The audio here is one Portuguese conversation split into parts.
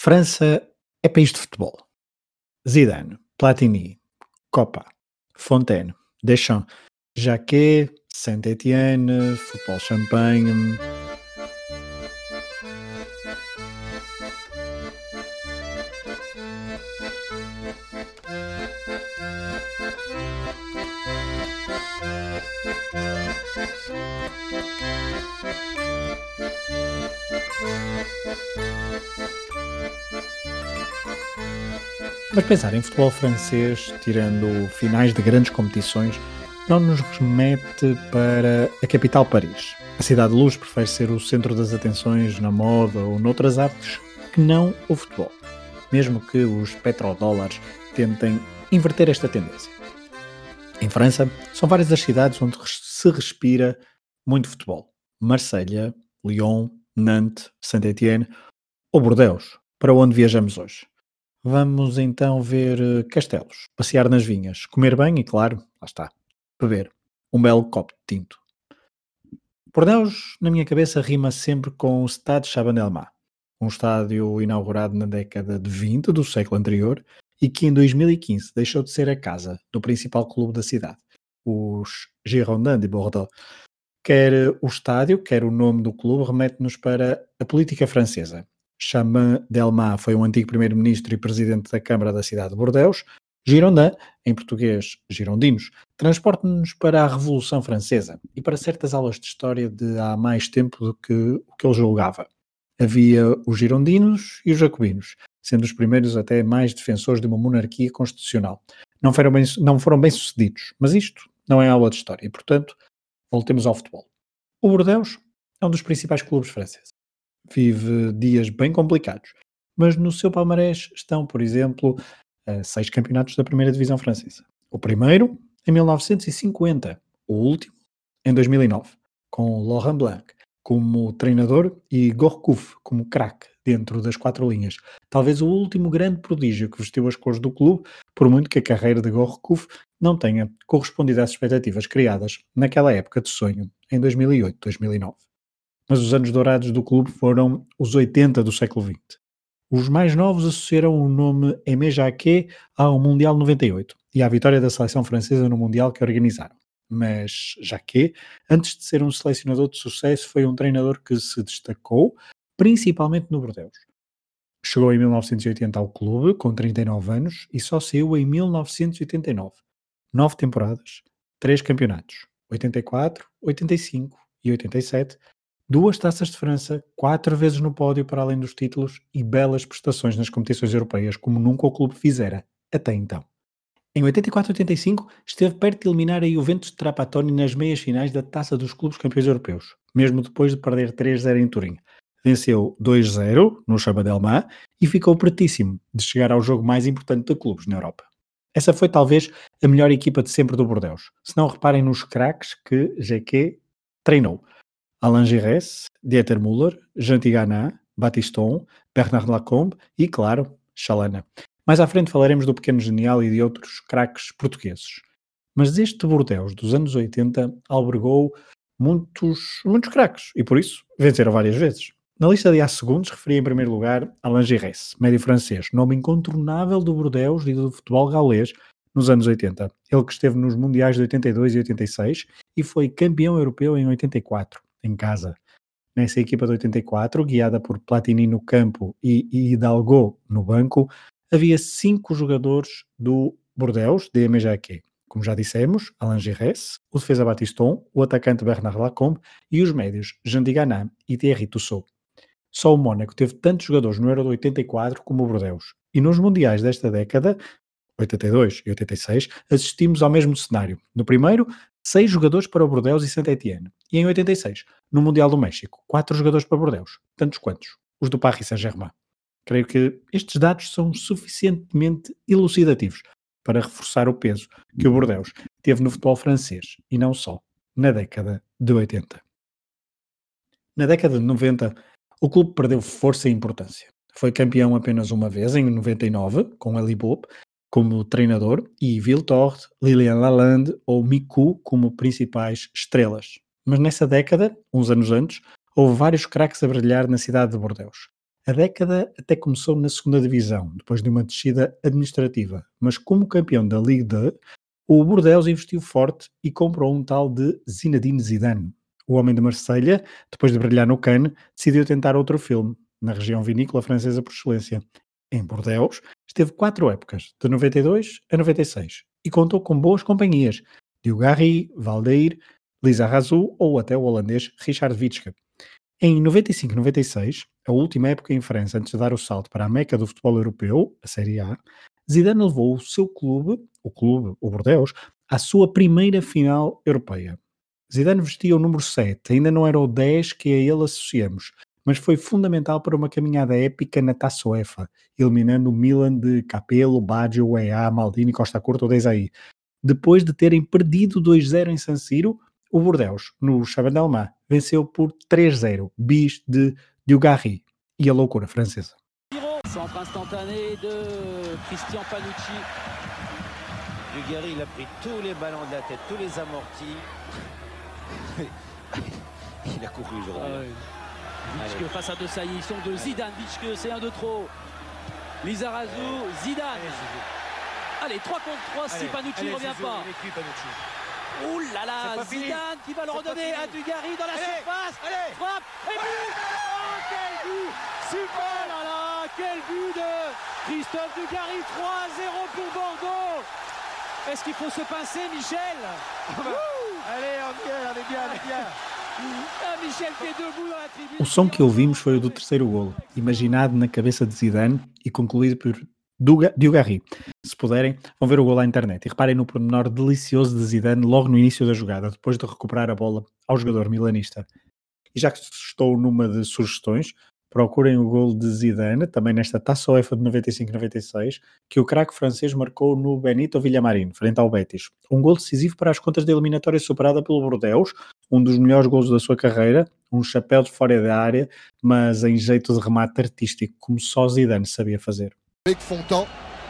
França é país de futebol. Zidane, Platini, Copa, Fontaine, Deschamps, Jacquet, Saint-Étienne, futebol champanhe. Mas pensar em futebol francês, tirando finais de grandes competições, não nos remete para a capital Paris. A cidade de luz prefere ser o centro das atenções na moda ou noutras artes que não o futebol, mesmo que os petrodólares tentem inverter esta tendência. Em França, são várias as cidades onde se respira muito futebol. Marselha, Lyon, Nantes, Saint-Étienne ou Bordeaux, para onde viajamos hoje. Vamos então ver eh, castelos, passear nas vinhas, comer bem e, claro, lá está, beber um belo copo de tinto. Bordeaux, na minha cabeça, rima sempre com o Stade Chabandelma, um estádio inaugurado na década de 20 do século anterior e que em 2015 deixou de ser a casa do principal clube da cidade, os Girondins de Bordeaux. Quer o estádio, quer o nome do clube remete-nos para a política francesa, Chaman Delma foi um antigo primeiro-ministro e presidente da Câmara da cidade de Bordeaux. Girondin, em português girondinos, transporta-nos para a Revolução Francesa e para certas aulas de história de há mais tempo do que o que ele julgava. Havia os girondinos e os jacobinos, sendo os primeiros até mais defensores de uma monarquia constitucional. Não foram bem, não foram bem sucedidos, mas isto não é aula de história e, portanto, voltemos ao futebol. O Bordeaux é um dos principais clubes franceses vive dias bem complicados, mas no seu palmarés estão, por exemplo, seis campeonatos da primeira divisão francesa. O primeiro em 1950, o último em 2009, com Laurent Blanc como treinador e Gourcuff como craque dentro das quatro linhas. Talvez o último grande prodígio que vestiu as cores do clube, por muito que a carreira de Gourcuff não tenha correspondido às expectativas criadas naquela época de sonho, em 2008-2009 mas os anos dourados do clube foram os 80 do século XX. Os mais novos associaram o nome Aimé Jacquet ao Mundial 98 e à vitória da seleção francesa no Mundial que organizaram. Mas Jacquet, antes de ser um selecionador de sucesso, foi um treinador que se destacou, principalmente no Bordeaux. Chegou em 1980 ao clube, com 39 anos, e só saiu em 1989. Nove temporadas, três campeonatos, 84, 85 e 87, duas taças de França, quatro vezes no pódio para além dos títulos e belas prestações nas competições europeias, como nunca o clube fizera até então. Em 84-85 esteve perto de eliminar a Juventus de Trapattoni nas meias finais da Taça dos Clubes Campeões Europeus, mesmo depois de perder 3-0 em Turim. Venceu 2-0 no Chabadelma e ficou pertíssimo de chegar ao jogo mais importante de clubes na Europa. Essa foi talvez a melhor equipa de sempre do Bordeaux. Se não reparem nos craques que GQ treinou. Alain Giresse, Dieter Müller, Jean Tigana, Batiston, Bernard Lacombe e, claro, Chalana. Mais à frente falaremos do Pequeno Genial e de outros craques portugueses. Mas este Bordeaux dos anos 80 albergou muitos, muitos craques e por isso venceram várias vezes. Na lista de A segundos referi em primeiro lugar Alain Giresse, médio francês, nome incontornável do Bordeaux e do futebol gaulês nos anos 80. Ele que esteve nos Mundiais de 82 e 86 e foi campeão europeu em 84 em casa. Nessa equipa de 84, guiada por Platini no campo e Hidalgo no banco, havia cinco jogadores do Bordeaux, de MJQ. Como já dissemos, Alain Giresse, o defesa Batiston, o atacante Bernard Lacombe e os médios Jean Diganin e Thierry Tussaud. Só o Mónaco teve tantos jogadores no Euro de 84 como o Bordeaux. E nos Mundiais desta década, 82 e 86, assistimos ao mesmo cenário. No primeiro, seis jogadores para o Bordeaux e Saint-Étienne. E em 86, no Mundial do México, quatro jogadores para Bordeaux. Tantos quantos? Os do Paris Saint-Germain. Creio que estes dados são suficientemente elucidativos para reforçar o peso que o Bordeaux teve no futebol francês e não só na década de 80. Na década de 90, o clube perdeu força e importância. Foi campeão apenas uma vez, em 99, com Ali Bob, como treinador e Viltord, Lilian Lalande ou Miku como principais estrelas. Mas nessa década, uns anos antes, houve vários craques a brilhar na cidade de Bordeaux. A década até começou na segunda divisão, depois de uma descida administrativa, mas como campeão da Ligue 2, o Bordeaux investiu forte e comprou um tal de Zinedine Zidane. O homem de Marselha, depois de brilhar no Cannes, decidiu tentar outro filme, na região vinícola francesa por excelência. Em Bordeaux, esteve quatro épocas, de 92 a 96, e contou com boas companhias, Diogarry, Valdeir, Lisa Razou ou até o holandês Richard Witschke. Em 95-96, a última época em França antes de dar o salto para a meca do futebol europeu, a Série A, Zidane levou o seu clube, o clube, o Bordeaux, à sua primeira final europeia. Zidane vestia o número 7, ainda não era o 10 que a ele associamos, mas foi fundamental para uma caminhada épica na Taça UEFA, eliminando o Milan de Capello, Baggio, EA, Maldini, Costa Curta ou Desailly. Depois de terem perdido 2-0 em San Siro, o Bordeaux, no Chabandelma, venceu por 3-0, bis de Dugarry e a loucura francesa. Centre instantané de Christian Panucci. Dugarry, il a pris tous les ballons de la tête, tous les amortis. il a couru aujourd'hui. Ah. Vitschke face à De Sailly, ils sont de Zidane, Vitschke, c'est un de trop. Lizarazu, Zidane. Allez, 3 contre 3 si Panucci ne revient pas. Ouh là là, Zidane qui va le redonner à Dugarry dans la Allez, surface. allez. Frappe et but. Oh quel but. Super. Là là Quel but de Christophe Dugarry. 3-0 pour Bordeaux. Est-ce qu'il faut se pincer Michel? Allez, on vient, on est bien, on est bien. Ah, Michel qui est debout dans la tribune. O som que ouvimos foi o do terceiro golo, imaginado na cabeça de Zidane e concluído por Duga- Dugarry. Se puderem, vão ver o golo à internet e reparem no pormenor delicioso de Zidane logo no início da jogada, depois de recuperar a bola ao jogador milanista. E já que estou numa de sugestões, procurem o golo de Zidane, também nesta Taça UEFA de 95-96, que o craque francês marcou no Benito Villamarín, frente ao Betis. Um golo decisivo para as contas da eliminatória superada pelo Bordeaux, um dos melhores golos da sua carreira, um chapéu de fora da área, mas em jeito de remate artístico, como só Zidane sabia fazer. Avec Fontan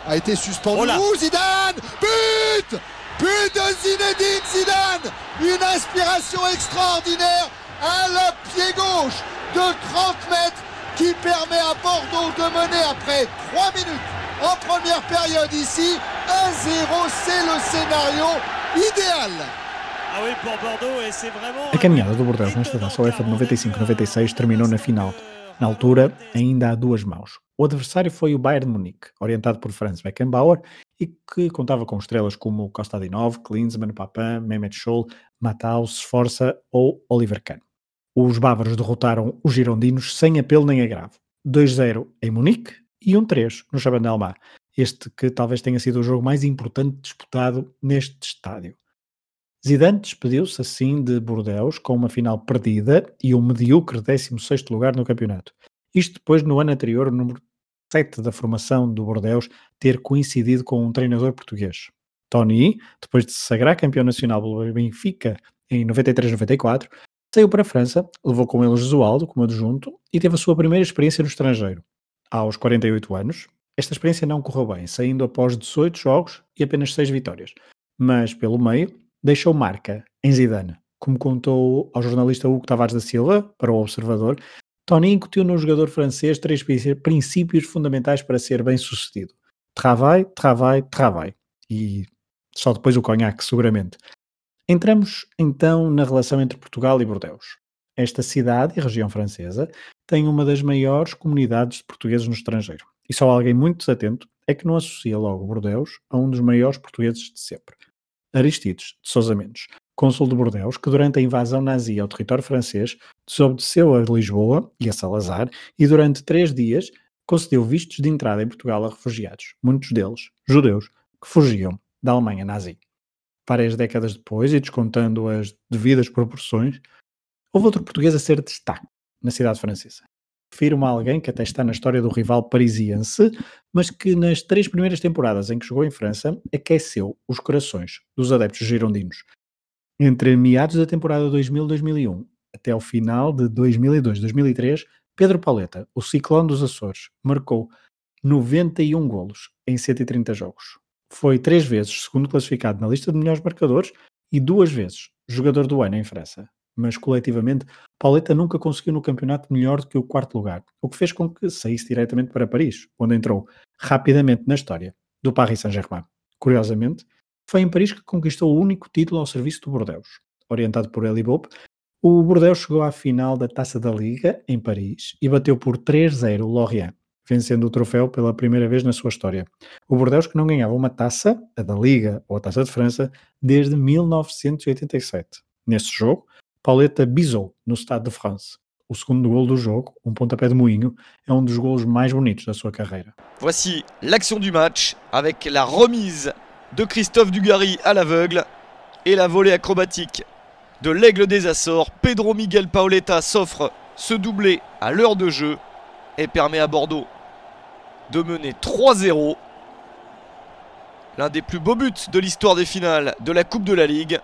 a été suspendu. Oh Zidane But But de Zinedine Zidane Une inspiration extraordinaire à la pied gauche de 30 mètres qui permet à Bordeaux de mener après 3 minutes en première période ici. 1-0, c'est le scénario idéal. Ah oui, pour Bordeaux, et c'est vraiment. A caminhada do Bordeaux nesta Taça UEFA de 95-96 terminou na final. Na altura, ainda há duas mãos. O adversário foi o Bayern de Munique, orientado por Franz Beckenbauer e que contava com estrelas como Kostadinov, Klinsmann, Papin, Mehmet Scholl, Matthaus, Sforza ou Oliver Kahn. Os bávaros derrotaram os girondinos sem apelo nem agravo. 2-0 em Munique e 1-3 no Chabandelma. Este que talvez tenha sido o jogo mais importante disputado neste estádio. Zidane despediu-se assim de Bordeaux com uma final perdida e um medíocre 16º lugar no campeonato. Isto depois, no ano anterior, o número 7 da formação do Bordeaux ter coincidido com um treinador português. Tony, depois de se sagrar campeão nacional pelo Benfica em 93-94, saiu para a França, levou com ele Jesualdo como adjunto e teve a sua primeira experiência no estrangeiro. Aos 48 anos, esta experiência não correu bem, saindo após 18 jogos e apenas 6 vitórias. Mas, pelo meio, deixou marca em Zidane. Como contou ao jornalista Hugo Tavares da Silva, para o Observador, Tony incutiu no jogador francês três princí- princípios fundamentais para ser bem sucedido. Travail, travail, travail. E só depois o conhaque, seguramente. Entramos então na relação entre Portugal e Bordeaux. Esta cidade e região francesa tem uma das maiores comunidades de portugueses no estrangeiro. E só alguém muito desatento é que não associa logo Bordeaux a um dos maiores portugueses de sempre. Aristides de Sousa Mendes, cônsul de Bordeaux, que durante a invasão nazi ao território francês desobedeceu a Lisboa e a Salazar e durante três dias concedeu vistos de entrada em Portugal a refugiados, muitos deles judeus, que fugiam da Alemanha nazi. Várias décadas depois, e descontando as devidas proporções, houve outro português a ser destaque na cidade francesa. Refiro-me a alguém que até está na história do rival parisiense, mas que nas três primeiras temporadas em que jogou em França aqueceu os corações dos adeptos girondinos. Entre meados da temporada 2000-2001 até ao final de 2002-2003, Pedro Pauleta, o ciclone dos Açores, marcou 91 golos em 130 jogos. Foi três vezes segundo classificado na lista de melhores marcadores e duas vezes jogador do ano em França. mas coletivamente Pauleta nunca conseguiu no campeonato melhor do que o quarto lugar, o que fez com que saísse diretamente para Paris, onde entrou rapidamente na história do Paris Saint-Germain. Curiosamente, foi em Paris que conquistou o único título ao serviço do Bordeaux. Orientado por Eli Bope, o Bordeaux chegou à final da Taça da Liga, em Paris, e bateu por 3-0 o Lorient, vencendo o troféu pela primeira vez na sua história. O Bordeaux que não ganhava uma taça, a da Liga ou a Taça de França, desde 1987. Nesse jogo, Pauletta bisou no Stade de France. O segundo gol do jogo, um pontapé de moinho, é um dos gols mais bonitos da sua carreira. Voici l'action du match avec la remise de Christophe Dugarry à l'aveugle et la volée acrobatique de l'Aigle des Açores, Pedro Miguel Paoletta s'offre ce doublé à l'heure de jeu et permet à Bordeaux de mener 3-0. L'un des plus beaux buts de l'histoire des finales de la Coupe de la Ligue.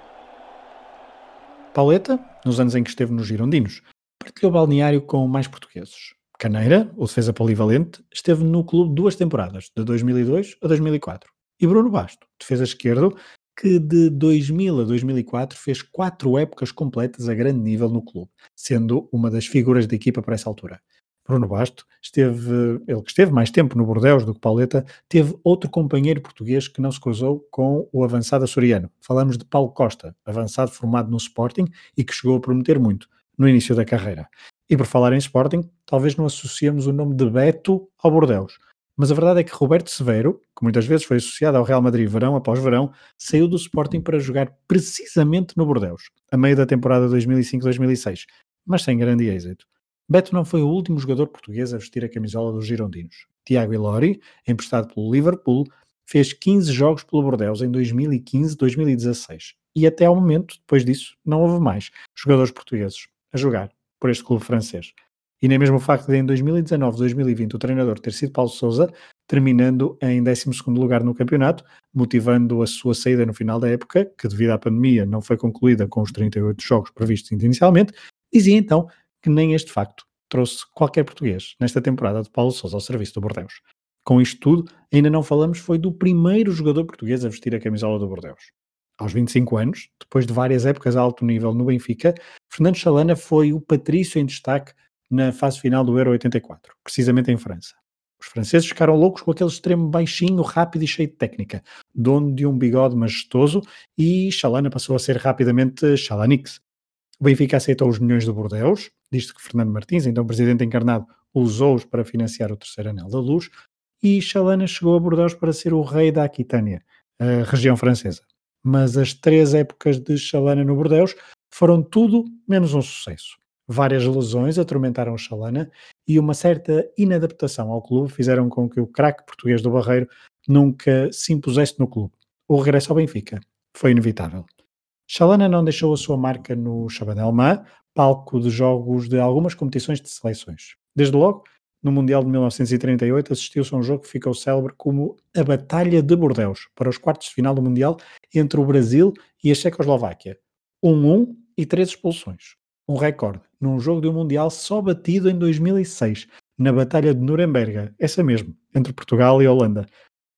Pauletta, nos anos em que esteve nos Girondinos, partilhou balneário com mais portugueses. Caneira, o defesa polivalente, esteve no clube duas temporadas, de 2002 a 2004. E Bruno Basto, defesa esquerdo, que de 2000 a 2004 fez quatro épocas completas a grande nível no clube, sendo uma das figuras da equipa para essa altura. Bruno Basto esteve, ele que esteve mais tempo no Bordeaux do que Pauleta, teve outro companheiro português que não se cruzou com o avançado açoriano. Falamos de Paulo Costa, avançado formado no Sporting e que chegou a prometer muito no início da carreira. E por falar em Sporting, talvez não associemos o nome de Beto ao Bordeaux, mas a verdade é que Roberto Severo, que muitas vezes foi associado ao Real Madrid verão após verão, saiu do Sporting para jogar precisamente no Bordeaux, a meio da temporada 2005-2006, mas sem grande êxito. Beto não foi o último jogador português a vestir a camisola dos Girondinos. Tiago Ilori, emprestado pelo Liverpool, fez 15 jogos pelo Bordeaux em 2015-2016 e até ao momento, depois disso, não houve mais jogadores portugueses a jogar por este clube francês. E nem mesmo o facto de em 2019-2020 o treinador ter sido Paulo Sousa, terminando em 12 lugar no campeonato, motivando a sua saída no final da época, que devido à pandemia não foi concluída com os 38 jogos previstos inicialmente, dizia então que nem este facto trouxe qualquer português nesta temporada de Paulo Sousa ao serviço do Bordeaux. Com isto tudo, ainda não falamos foi do primeiro jogador português a vestir a camisola do Bordeaux. Aos 25 anos, depois de várias épocas a alto nível no Benfica, Fernando Chalana foi o patrício em destaque na fase final do Euro 84, precisamente em França. Os franceses ficaram loucos com aquele extremo baixinho, rápido e cheio de técnica, dono de um bigode majestoso, e Chalana passou a ser rapidamente Chalanix. O Benfica aceitou os milhões do Bordeaux, diz que Fernando Martins, então presidente encarnado, usou-os para financiar o terceiro anel da luz, e Chalana chegou a Bordeaux para ser o rei da Aquitânia, a região francesa. Mas as três épocas de Chalana no Bordeaux foram tudo menos um sucesso. Várias lesões atormentaram o Chalana e uma certa inadaptação ao clube fizeram com que o craque português do Barreiro nunca se impusesse no clube. O regresso ao Benfica foi inevitável. Chalana não deixou a sua marca no Chabanelma, palco de jogos de algumas competições de seleções. Desde logo, no Mundial de 1938, assistiu-se a um jogo que ficou célebre como a Batalha de Bordeaux, para os quartos de final do Mundial entre o Brasil e a Checoslováquia. 1-1 e três expulsões um recorde num jogo de um Mundial só batido em 2006, na Batalha de Nuremberg, essa mesmo, entre Portugal e Holanda.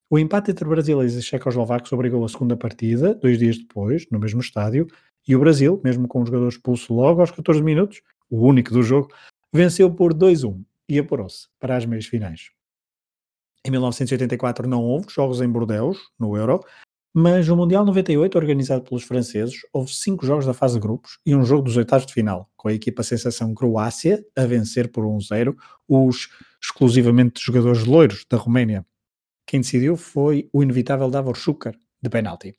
O empate entre brasileiros e checoslovacos obrigou a segunda partida, dois dias depois, no mesmo estádio, e o Brasil, mesmo com um jogador expulso logo aos 14 minutos, o único do jogo, venceu por 2-1 e apurou-se para as meias finais. Em 1984 não houve jogos em Bordeaux, no Euro, mas no Mundial 98, organizado pelos franceses, houve cinco jogos da fase de grupos e um jogo dos oitavos de final, com a equipa sensação Croácia a vencer por 1-0 os exclusivamente jogadores loiros da Roménia. Quem decidiu foi o inevitável Davor Šuker, de penalti.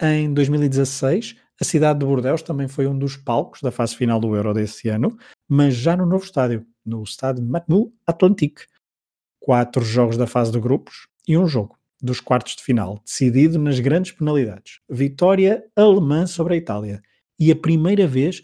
Em 2016, a cidade de Bordeaux também foi um dos palcos da fase final do Euro desse ano, mas já no novo estádio, no estádio Matmut Atlantique. Quatro jogos da fase de grupos e um jogo dos quartos de final, decidido nas grandes penalidades. Vitória alemã sobre a Itália. E a primeira vez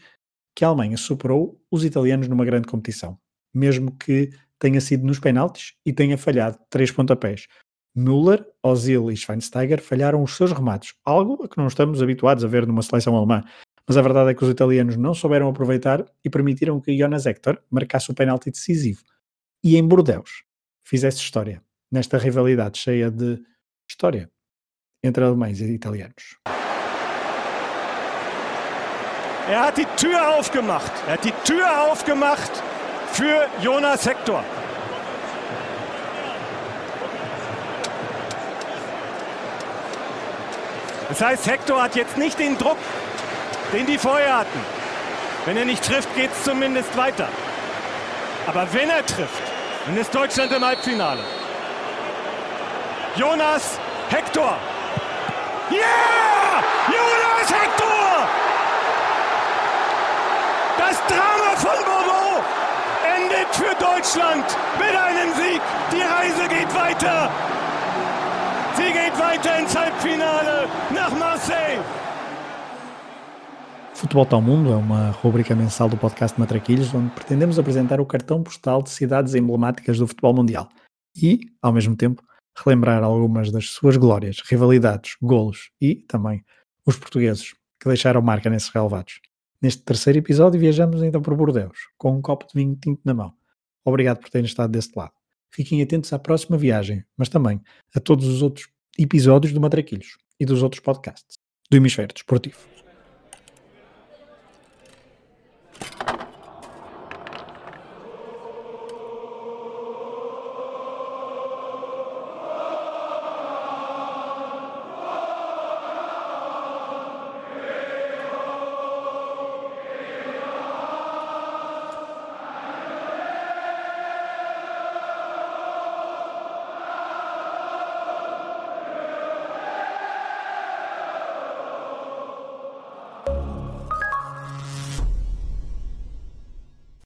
que a Alemanha superou os italianos numa grande competição. Mesmo que tenha sido nos penaltis e tenha falhado três pontapés. Müller, Ozil e Schweinsteiger falharam os seus remates, algo a que não estamos habituados a ver numa seleção alemã. Mas a verdade é que os italianos não souberam aproveitar e permitiram que Jonas Hector marcasse o penalti decisivo. E em Bordeaux fizesse história nesta rivalidade cheia de história entre alemães e italianos. Er hat die Tür aufgemacht. Er hat die Tür aufgemacht für Jonas Hector. Das heißt, Hector hat jetzt nicht den Druck, den die vorher hatten. Wenn er nicht trifft, geht es zumindest weiter. Aber wenn er trifft, dann ist Deutschland im Halbfinale. Jonas Hector. Yeah! Jonas Hector! Das Drama von Bordeaux endet für Deutschland mit einem Sieg. Die Reise geht weiter. Sie geht weiter ins Halbfinale nach Marseille. Futebol ao Mundo é uma rubrica mensal do podcast Matraquilhos, onde pretendemos apresentar o cartão postal de cidades emblemáticas do futebol mundial e, ao mesmo tempo, relembrar algumas das suas glórias, rivalidades, golos e, também, os portugueses que deixaram marca nesses relevados. Neste terceiro episódio viajamos então por Bordeus, com um copo de vinho tinto na mão. Obrigado por terem estado deste lado. Fiquem atentos à próxima viagem, mas também a todos os outros episódios do Matraquilhos e dos outros podcasts do Hemisfério Desportivo.